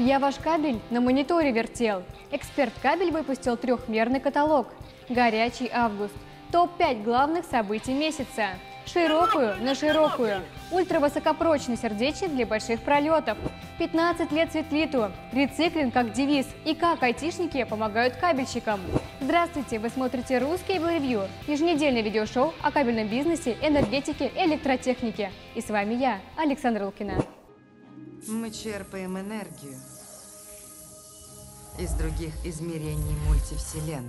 Я ваш кабель на мониторе вертел. Эксперт кабель выпустил трехмерный каталог. Горячий август. Топ-5 главных событий месяца. Широкую на широкую. Ультравысокопрочный сердечник для больших пролетов. 15 лет светлиту. Рециклинг как девиз. И как айтишники помогают кабельщикам. Здравствуйте, вы смотрите «Русский Ревью» – еженедельное видеошоу о кабельном бизнесе, энергетике электротехнике. И с вами я, Александра Лукина. Мы черпаем энергию из других измерений мультивселенной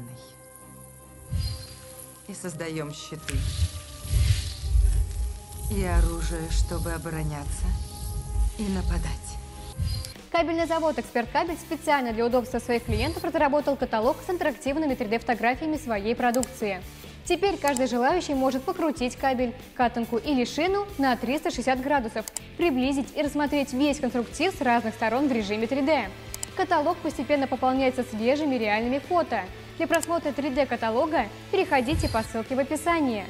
и создаем щиты и оружие, чтобы обороняться и нападать. Кабельный завод «Эксперт Кабель» специально для удобства своих клиентов разработал каталог с интерактивными 3D-фотографиями своей продукции. Теперь каждый желающий может покрутить кабель, катанку или шину на 360 градусов, приблизить и рассмотреть весь конструктив с разных сторон в режиме 3D. Каталог постепенно пополняется свежими реальными фото. Для просмотра 3D-каталога переходите по ссылке в описании.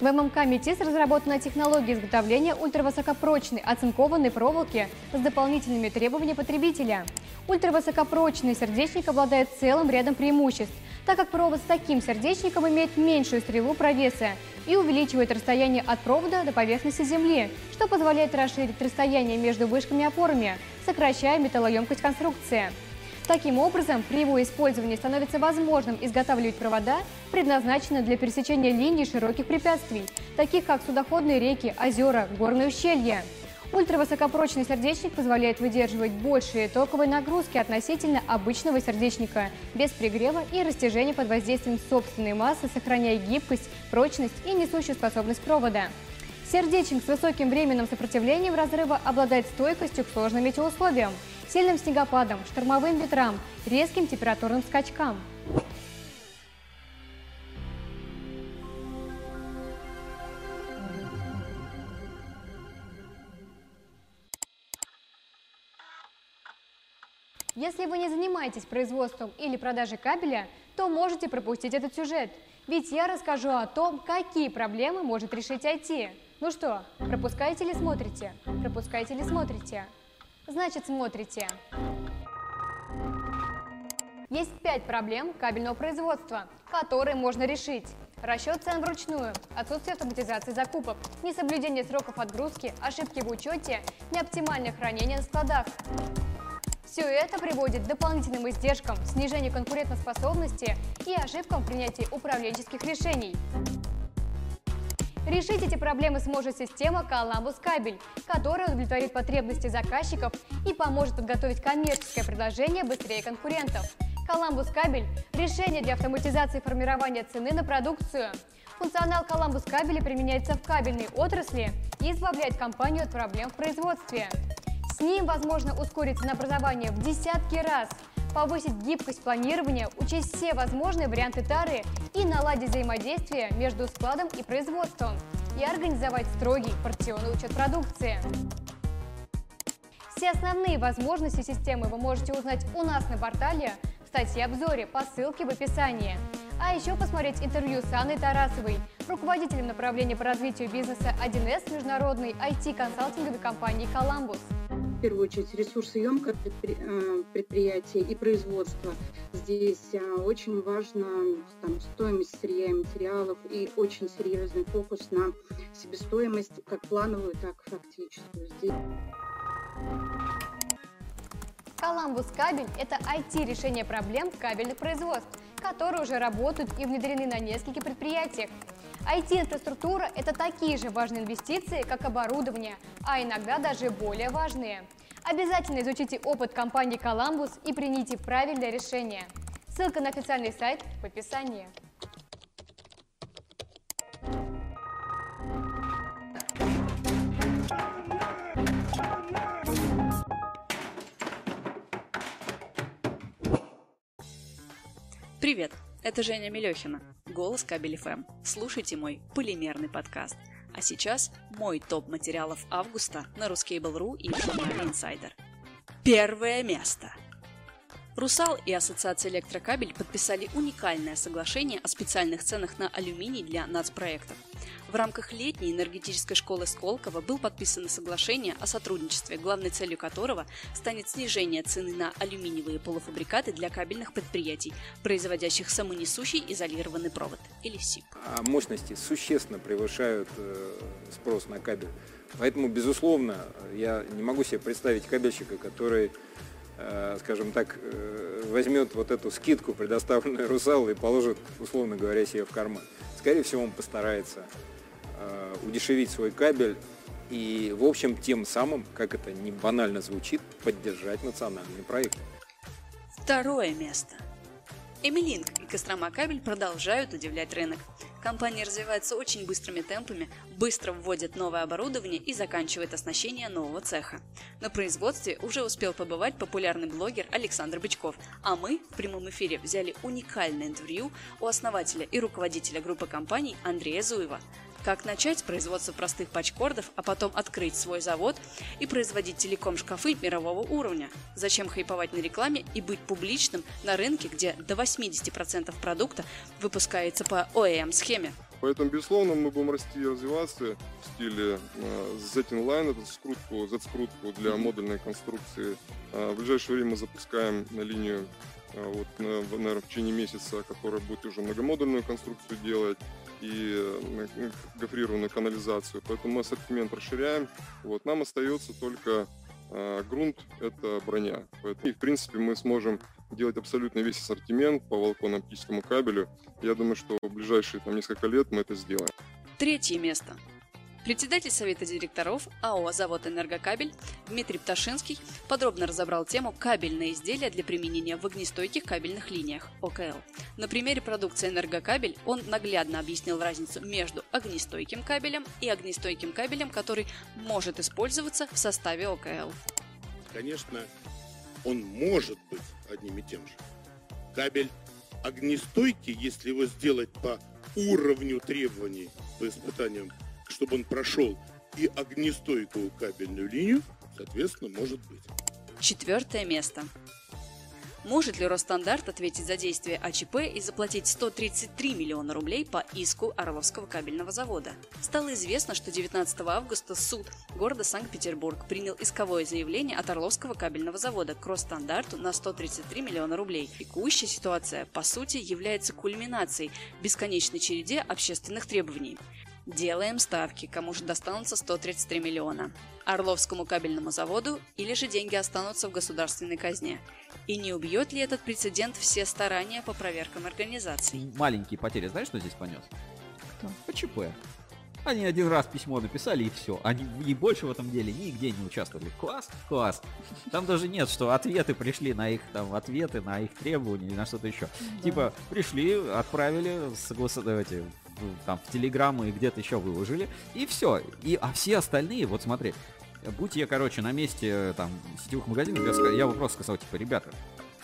В ММК «Метис» разработана технология изготовления ультравысокопрочной оцинкованной проволоки с дополнительными требованиями потребителя. Ультравысокопрочный сердечник обладает целым рядом преимуществ, так как провод с таким сердечником имеет меньшую стрелу провеса и увеличивает расстояние от провода до поверхности Земли, что позволяет расширить расстояние между вышками и опорами, сокращая металлоемкость конструкции. Таким образом, при его использовании становится возможным изготавливать провода, предназначенные для пересечения линий широких препятствий, таких как судоходные реки, озера, горные ущелья. Ультравысокопрочный сердечник позволяет выдерживать большие токовые нагрузки относительно обычного сердечника, без пригрева и растяжения под воздействием собственной массы, сохраняя гибкость, прочность и несущую способность провода. Сердечник с высоким временным сопротивлением разрыва обладает стойкостью к сложным метеоусловиям сильным снегопадом, штормовым ветрам, резким температурным скачкам. Если вы не занимаетесь производством или продажей кабеля, то можете пропустить этот сюжет. Ведь я расскажу о том, какие проблемы может решить IT. Ну что, пропускаете или смотрите? Пропускаете или смотрите? Значит, смотрите. Есть пять проблем кабельного производства, которые можно решить. Расчет цен вручную, отсутствие автоматизации закупок, несоблюдение сроков отгрузки, ошибки в учете, неоптимальное хранение на складах. Все это приводит к дополнительным издержкам, снижению конкурентоспособности и ошибкам в принятии управленческих решений. Решить эти проблемы сможет система Columbus Кабель, которая удовлетворит потребности заказчиков и поможет подготовить коммерческое предложение быстрее конкурентов. Columbus Кабель – решение для автоматизации формирования цены на продукцию. Функционал Columbus кабеля применяется в кабельной отрасли и избавляет компанию от проблем в производстве. С ним возможно ускорить ценообразование в десятки раз – повысить гибкость планирования, учесть все возможные варианты тары и наладить взаимодействие между складом и производством и организовать строгий партионный учет продукции. Все основные возможности системы вы можете узнать у нас на портале в статье-обзоре по ссылке в описании. А еще посмотреть интервью с Анной Тарасовой, руководителем направления по развитию бизнеса 1С международной IT-консалтинговой компании «Коламбус» в первую очередь ресурсоемкое э, предприятие и производство. Здесь э, очень важно там, стоимость сырья и материалов и очень серьезный фокус на себестоимость, как плановую, так и фактическую. Здесь... Коламбус кабель – это IT-решение проблем кабельных производств, которые уже работают и внедрены на нескольких предприятиях. IT-инфраструктура – это такие же важные инвестиции, как оборудование, а иногда даже более важные. Обязательно изучите опыт компании Columbus и примите правильное решение. Ссылка на официальный сайт в описании. Привет, это Женя Мелехина, голос Кабель ФМ. Слушайте мой полимерный подкаст. А сейчас мой топ материалов августа на Ruskable.ru и Журнале Insider. Первое место. «Русал» и Ассоциация «Электрокабель» подписали уникальное соглашение о специальных ценах на алюминий для нацпроектов. В рамках летней энергетической школы Сколково был подписано соглашение о сотрудничестве, главной целью которого станет снижение цены на алюминиевые полуфабрикаты для кабельных предприятий, производящих самонесущий изолированный провод или СИП. А мощности существенно превышают э, спрос на кабель. Поэтому, безусловно, я не могу себе представить кабельщика, который э, скажем так, э, возьмет вот эту скидку, предоставленную Русалу, и положит, условно говоря, себе в карман. Скорее всего, он постарается удешевить свой кабель и, в общем, тем самым, как это не банально звучит, поддержать национальные проекты. Второе место. Эмилинг и Кострома кабель продолжают удивлять рынок. Компания развивается очень быстрыми темпами, быстро вводит новое оборудование и заканчивает оснащение нового цеха. На производстве уже успел побывать популярный блогер Александр Бычков, а мы в прямом эфире взяли уникальное интервью у основателя и руководителя группы компаний Андрея Зуева. Как начать производство простых пачкордов, а потом открыть свой завод и производить телеком-шкафы мирового уровня? Зачем хайповать на рекламе и быть публичным на рынке, где до 80% продукта выпускается по OEM-схеме? Поэтому, безусловно, мы будем расти и развиваться в стиле э, Z-Inline, это скрутку, Z-скрутку для модульной конструкции. Э, в ближайшее время мы запускаем на линию э, вот, наверное, в течение месяца, которая будет уже многомодульную конструкцию делать и э, гофрированную канализацию. Поэтому мы ассортимент расширяем. Вот. Нам остается только э, грунт – это броня. Поэтому, и, в принципе, мы сможем делать абсолютно весь ассортимент по волоконно-оптическому кабелю. Я думаю, что в ближайшие там, несколько лет мы это сделаем. Третье место. Председатель Совета директоров АО «Завод Энергокабель» Дмитрий Пташинский подробно разобрал тему «Кабельные изделия для применения в огнестойких кабельных линиях» ОКЛ. На примере продукции «Энергокабель» он наглядно объяснил разницу между огнестойким кабелем и огнестойким кабелем, который может использоваться в составе ОКЛ. Конечно, он может быть одним и тем же. Кабель огнестойкий, если его сделать по уровню требований по испытаниям чтобы он прошел и огнестойкую кабельную линию, соответственно, может быть. Четвертое место. Может ли Росстандарт ответить за действие АЧП и заплатить 133 миллиона рублей по иску Орловского кабельного завода? Стало известно, что 19 августа суд города Санкт-Петербург принял исковое заявление от Орловского кабельного завода к Росстандарту на 133 миллиона рублей. Текущая ситуация, по сути, является кульминацией бесконечной череде общественных требований. Делаем ставки, кому же достанутся 133 миллиона. Орловскому кабельному заводу или же деньги останутся в государственной казне. И не убьет ли этот прецедент все старания по проверкам организаций? Маленькие потери, знаешь, что здесь понес? Кто? ПЧП. Они один раз письмо написали и все. Они и больше в этом деле нигде не участвовали. Класс, класс. Там даже нет, что ответы пришли на их там ответы, на их требования или на что-то еще. Да. Типа пришли, отправили, согласовать там в Телеграмму и где-то еще выложили, и все. И, а все остальные, вот смотри, будь я, короче, на месте там сетевых магазинов, я, я бы просто сказал, типа, ребята,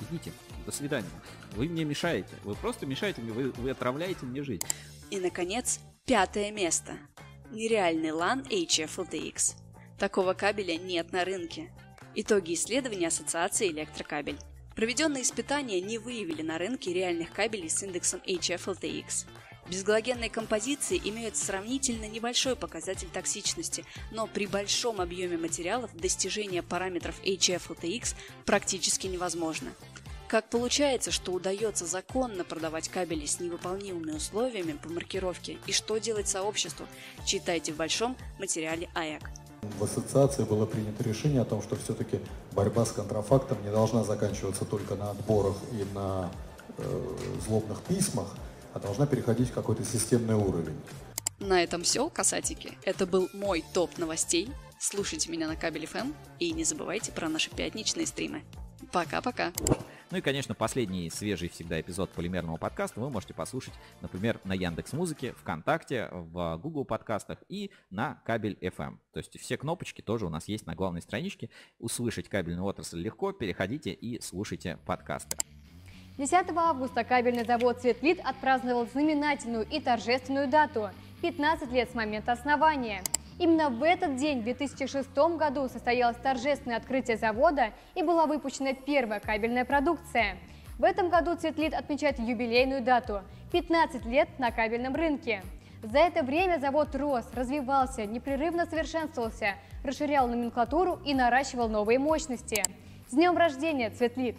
идите, до свидания. Вы мне мешаете. Вы просто мешаете мне, вы, вы отравляете мне жизнь. И, наконец, пятое место. Нереальный LAN HFLTX. Такого кабеля нет на рынке. Итоги исследования Ассоциации электрокабель. Проведенные испытания не выявили на рынке реальных кабелей с индексом HFLTX. Безгалогенные композиции имеют сравнительно небольшой показатель токсичности, но при большом объеме материалов достижение параметров HF-LTX практически невозможно. Как получается, что удается законно продавать кабели с невыполнимыми условиями по маркировке и что делать сообществу, читайте в большом материале АЭК. В ассоциации было принято решение о том, что все-таки борьба с контрафактом не должна заканчиваться только на отборах и на э, злобных письмах, а должна переходить в какой-то системный уровень. На этом все, касатики. Это был мой топ новостей. Слушайте меня на Кабель FM и не забывайте про наши пятничные стримы. Пока-пока. Ну и, конечно, последний свежий всегда эпизод полимерного подкаста вы можете послушать, например, на Яндекс Музыке, ВКонтакте, в Google подкастах и на Кабель FM. То есть все кнопочки тоже у нас есть на главной страничке. Услышать кабельную отрасль легко, переходите и слушайте подкасты. 10 августа кабельный завод «Светлит» отпраздновал знаменательную и торжественную дату – 15 лет с момента основания. Именно в этот день, в 2006 году, состоялось торжественное открытие завода и была выпущена первая кабельная продукция. В этом году Цветлит отмечает юбилейную дату – 15 лет на кабельном рынке. За это время завод рос, развивался, непрерывно совершенствовался, расширял номенклатуру и наращивал новые мощности. С днем рождения, Цветлит!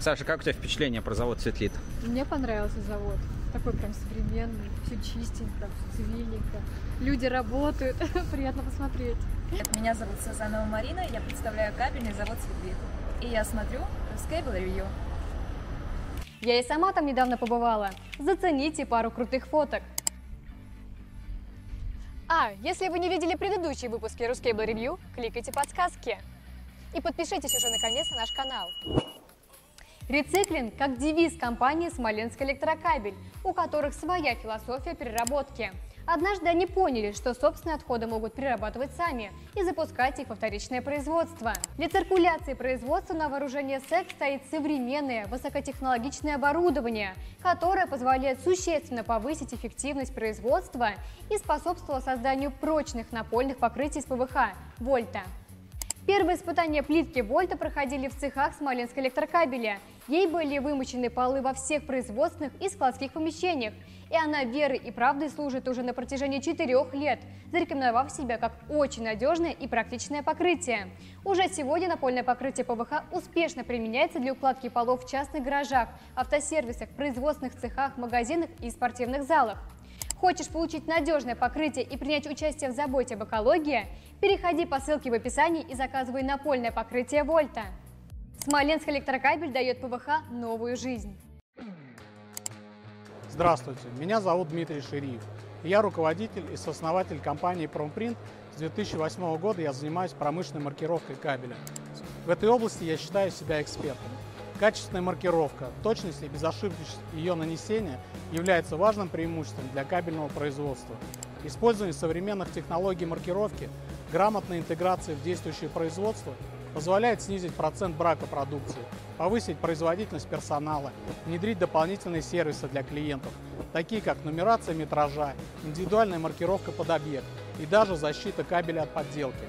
Саша, как у тебя впечатление про завод Цветлит? Мне понравился завод. Такой прям современный, все чистенько, все цивильненько. Люди работают, приятно посмотреть. Меня зовут Сазанова Марина, я представляю кабельный завод Цветлит. И я смотрю Ruscable Review. Я и сама там недавно побывала. Зацените пару крутых фоток. А, если вы не видели предыдущие выпуски Ruscable Review, кликайте подсказки. И подпишитесь уже наконец на наш канал. Рециклинг как девиз компании «Смоленск Электрокабель», у которых своя философия переработки. Однажды они поняли, что собственные отходы могут перерабатывать сами и запускать их во вторичное производство. Для циркуляции производства на вооружение СЭК стоит современное высокотехнологичное оборудование, которое позволяет существенно повысить эффективность производства и способствовало созданию прочных напольных покрытий из ПВХ – вольта. Первые испытания плитки Вольта проходили в цехах Смоленск электрокабеля. Ей были вымощены полы во всех производственных и складских помещениях. И она верой и правдой служит уже на протяжении четырех лет, зарекомендовав себя как очень надежное и практичное покрытие. Уже сегодня напольное покрытие ПВХ успешно применяется для укладки полов в частных гаражах, автосервисах, производственных цехах, магазинах и спортивных залах. Хочешь получить надежное покрытие и принять участие в заботе об экологии? Переходи по ссылке в описании и заказывай напольное покрытие Вольта. Смоленск электрокабель дает ПВХ новую жизнь. Здравствуйте, меня зовут Дмитрий Шириев. Я руководитель и сооснователь компании «Промпринт». С 2008 года я занимаюсь промышленной маркировкой кабеля. В этой области я считаю себя экспертом. Качественная маркировка, точность и безошибочность ее нанесения является важным преимуществом для кабельного производства. Использование современных технологий маркировки, грамотная интеграция в действующее производство позволяет снизить процент брака продукции, повысить производительность персонала, внедрить дополнительные сервисы для клиентов, такие как нумерация метража, индивидуальная маркировка под объект и даже защита кабеля от подделки.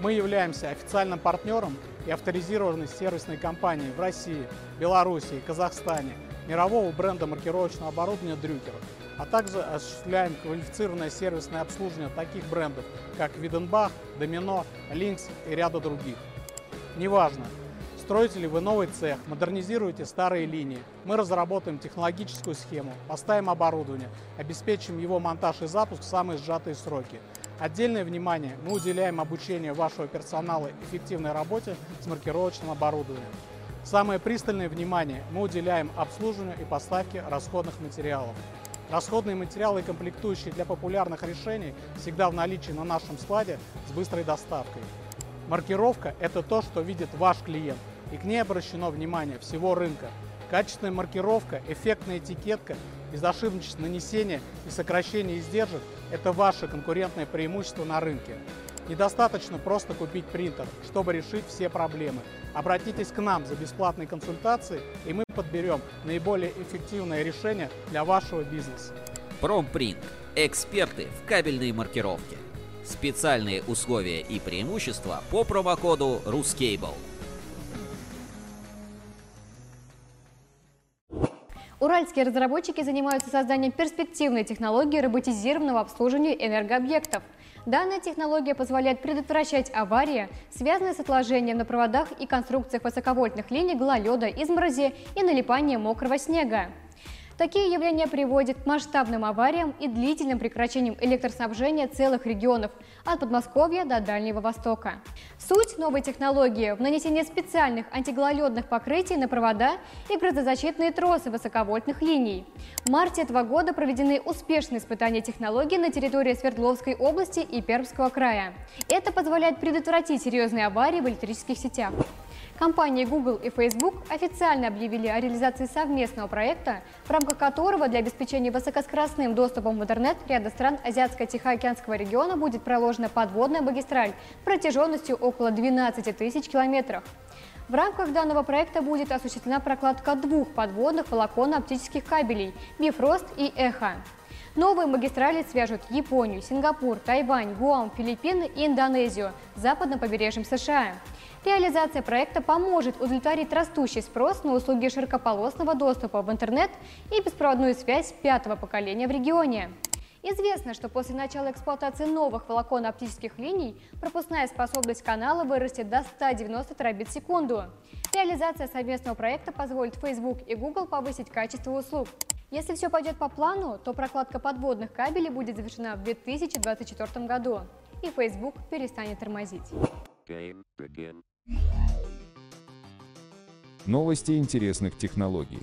Мы являемся официальным партнером и авторизированной сервисной компанией в России, Беларуси, Казахстане, мирового бренда маркировочного оборудования Дрюкер, а также осуществляем квалифицированное сервисное обслуживание таких брендов, как Виденбах, Домино, Линкс и ряда других. Неважно, строите ли вы новый цех, модернизируете старые линии, мы разработаем технологическую схему, поставим оборудование, обеспечим его монтаж и запуск в самые сжатые сроки – Отдельное внимание мы уделяем обучению вашего персонала эффективной работе с маркировочным оборудованием. Самое пристальное внимание мы уделяем обслуживанию и поставке расходных материалов. Расходные материалы и комплектующие для популярных решений всегда в наличии на нашем складе с быстрой доставкой. Маркировка – это то, что видит ваш клиент, и к ней обращено внимание всего рынка. Качественная маркировка, эффектная этикетка, безошибочность нанесения и сокращение издержек – это ваше конкурентное преимущество на рынке. Недостаточно просто купить принтер, чтобы решить все проблемы. Обратитесь к нам за бесплатной консультацией, и мы подберем наиболее эффективное решение для вашего бизнеса. Промпринт. Эксперты в кабельной маркировке. Специальные условия и преимущества по промокоду RUSCABLE. Уральские разработчики занимаются созданием перспективной технологии роботизированного обслуживания энергообъектов. Данная технология позволяет предотвращать аварии, связанные с отложением на проводах и конструкциях высоковольтных линий гололеда, изморози и налипания мокрого снега. Такие явления приводят к масштабным авариям и длительным прекращениям электроснабжения целых регионов от Подмосковья до Дальнего Востока. Суть новой технологии в нанесении специальных антигололедных покрытий на провода и грозозащитные тросы высоковольтных линий. В марте этого года проведены успешные испытания технологии на территории Свердловской области и Пермского края. Это позволяет предотвратить серьезные аварии в электрических сетях. Компании Google и Facebook официально объявили о реализации совместного проекта, в рамках которого для обеспечения высокоскоростным доступом в интернет ряда стран Азиатско-Тихоокеанского региона будет проложена подводная магистраль протяженностью около 12 тысяч километров. В рамках данного проекта будет осуществлена прокладка двух подводных волоконно-оптических кабелей – Bifrost и Эхо. Новые магистрали свяжут Японию, Сингапур, Тайвань, Гуам, Филиппины и Индонезию с западным побережьем США. Реализация проекта поможет удовлетворить растущий спрос на услуги широкополосного доступа в интернет и беспроводную связь пятого поколения в регионе. Известно, что после начала эксплуатации новых волоконно-оптических линий пропускная способность канала вырастет до 190 терабит в секунду. Реализация совместного проекта позволит Facebook и Google повысить качество услуг. Если все пойдет по плану, то прокладка подводных кабелей будет завершена в 2024 году, и Facebook перестанет тормозить. Новости интересных технологий.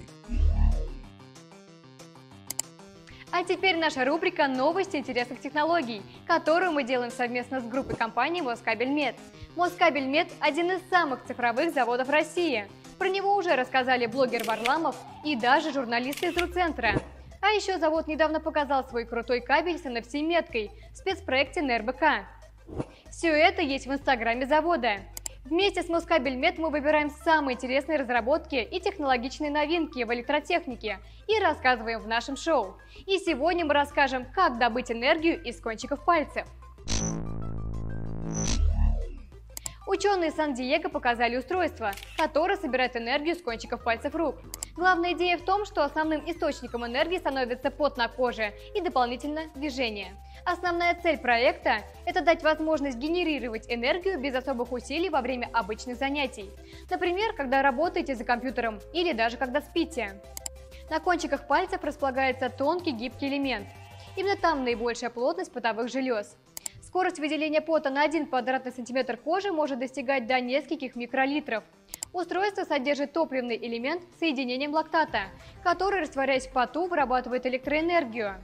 А теперь наша рубрика «Новости интересных технологий», которую мы делаем совместно с группой компаний «Москабельмет». «Москабельмет» – один из самых цифровых заводов России. Про него уже рассказали блогер Варламов и даже журналисты из Руцентра. А еще завод недавно показал свой крутой кабель с NFC-меткой в спецпроекте НРБК. Все это есть в инстаграме завода. Вместе с Москабельмет мы выбираем самые интересные разработки и технологичные новинки в электротехнике и рассказываем в нашем шоу. И сегодня мы расскажем, как добыть энергию из кончиков пальцев. Ученые Сан-Диего показали устройство, которое собирает энергию с кончиков пальцев рук. Главная идея в том, что основным источником энергии становится пот на коже и дополнительно движение. Основная цель проекта – это дать возможность генерировать энергию без особых усилий во время обычных занятий. Например, когда работаете за компьютером или даже когда спите. На кончиках пальцев располагается тонкий гибкий элемент. Именно там наибольшая плотность потовых желез. Скорость выделения пота на 1 квадратный сантиметр кожи может достигать до нескольких микролитров. Устройство содержит топливный элемент с соединением лактата, который, растворяясь в поту, вырабатывает электроэнергию.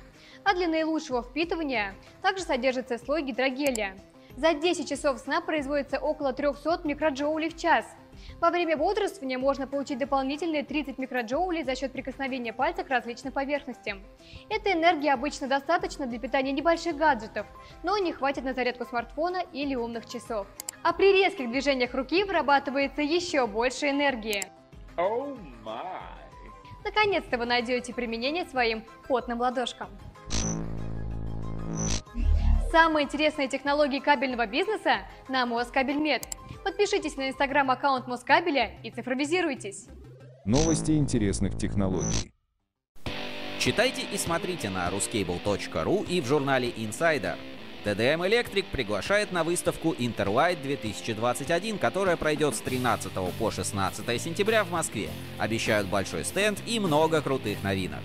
А для наилучшего впитывания также содержится слой гидрогелия. За 10 часов сна производится около 300 микроджоулей в час – во время бодрствования можно получить дополнительные 30 микроджоулей за счет прикосновения пальца к различным поверхностям. Этой энергии обычно достаточно для питания небольших гаджетов, но не хватит на зарядку смартфона или умных часов. А при резких движениях руки вырабатывается еще больше энергии. Oh Наконец-то вы найдете применение своим потным ладошкам. Самые интересные технологии кабельного бизнеса на Москабельмет – Подпишитесь на инстаграм-аккаунт Москабеля и цифровизируйтесь. Новости интересных технологий. Читайте и смотрите на ruscable.ru и в журнале Insider. TDM Electric приглашает на выставку Interlight 2021, которая пройдет с 13 по 16 сентября в Москве. Обещают большой стенд и много крутых новинок.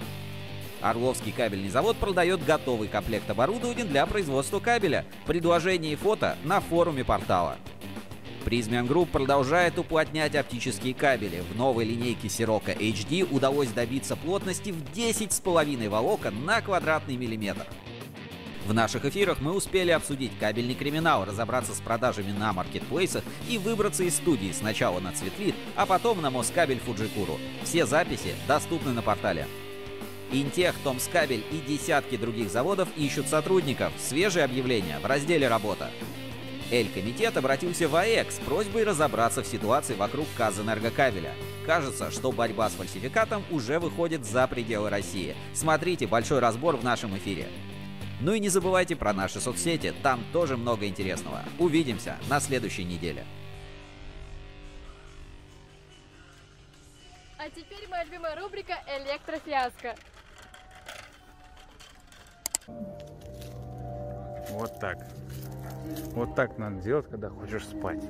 Орловский кабельный завод продает готовый комплект оборудования для производства кабеля. Предложение и фото на форуме портала. Призмиан Group продолжает уплотнять оптические кабели. В новой линейке Sirocco HD удалось добиться плотности в 10,5 волокон на квадратный миллиметр. В наших эфирах мы успели обсудить кабельный криминал, разобраться с продажами на маркетплейсах и выбраться из студии сначала на Цветлит, а потом на Москабель Фуджикуру. Все записи доступны на портале. Интех, Томскабель и десятки других заводов ищут сотрудников. Свежие объявления в разделе «Работа». Эль-комитет обратился в АЭК с просьбой разобраться в ситуации вокруг Казэнергокабеля. Кажется, что борьба с фальсификатом уже выходит за пределы России. Смотрите большой разбор в нашем эфире. Ну и не забывайте про наши соцсети, там тоже много интересного. Увидимся на следующей неделе. А теперь моя любимая рубрика «Электрофиаско». Вот так. Вот так надо делать, когда хочешь спать.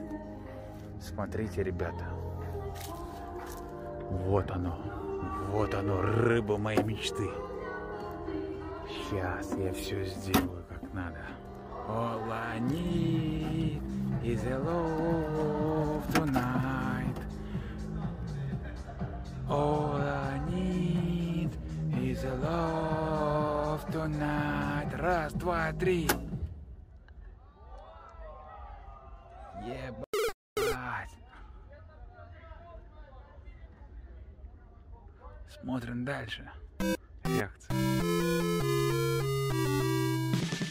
Смотрите, ребята. Вот оно. Вот оно, рыба моей мечты. Сейчас я все сделаю как надо. All I need is a love tonight. Раз, два, три. Ебать. Смотрим дальше. Реакция.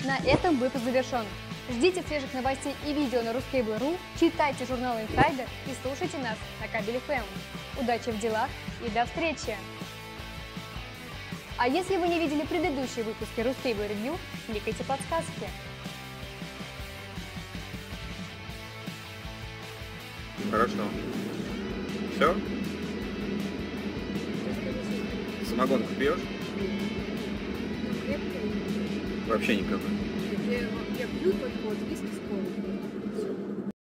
На этом выпуск завершен. Ждите свежих новостей и видео на ruskable.ru, читайте журнал Insider и слушайте нас на Кабель FM. Удачи в делах и до встречи! А если вы не видели предыдущие выпуски Ruscable Review, кликайте подсказки. Хорошо. Все? Самогонку пьешь? Вообще никакой. Я, я пью только вот виски с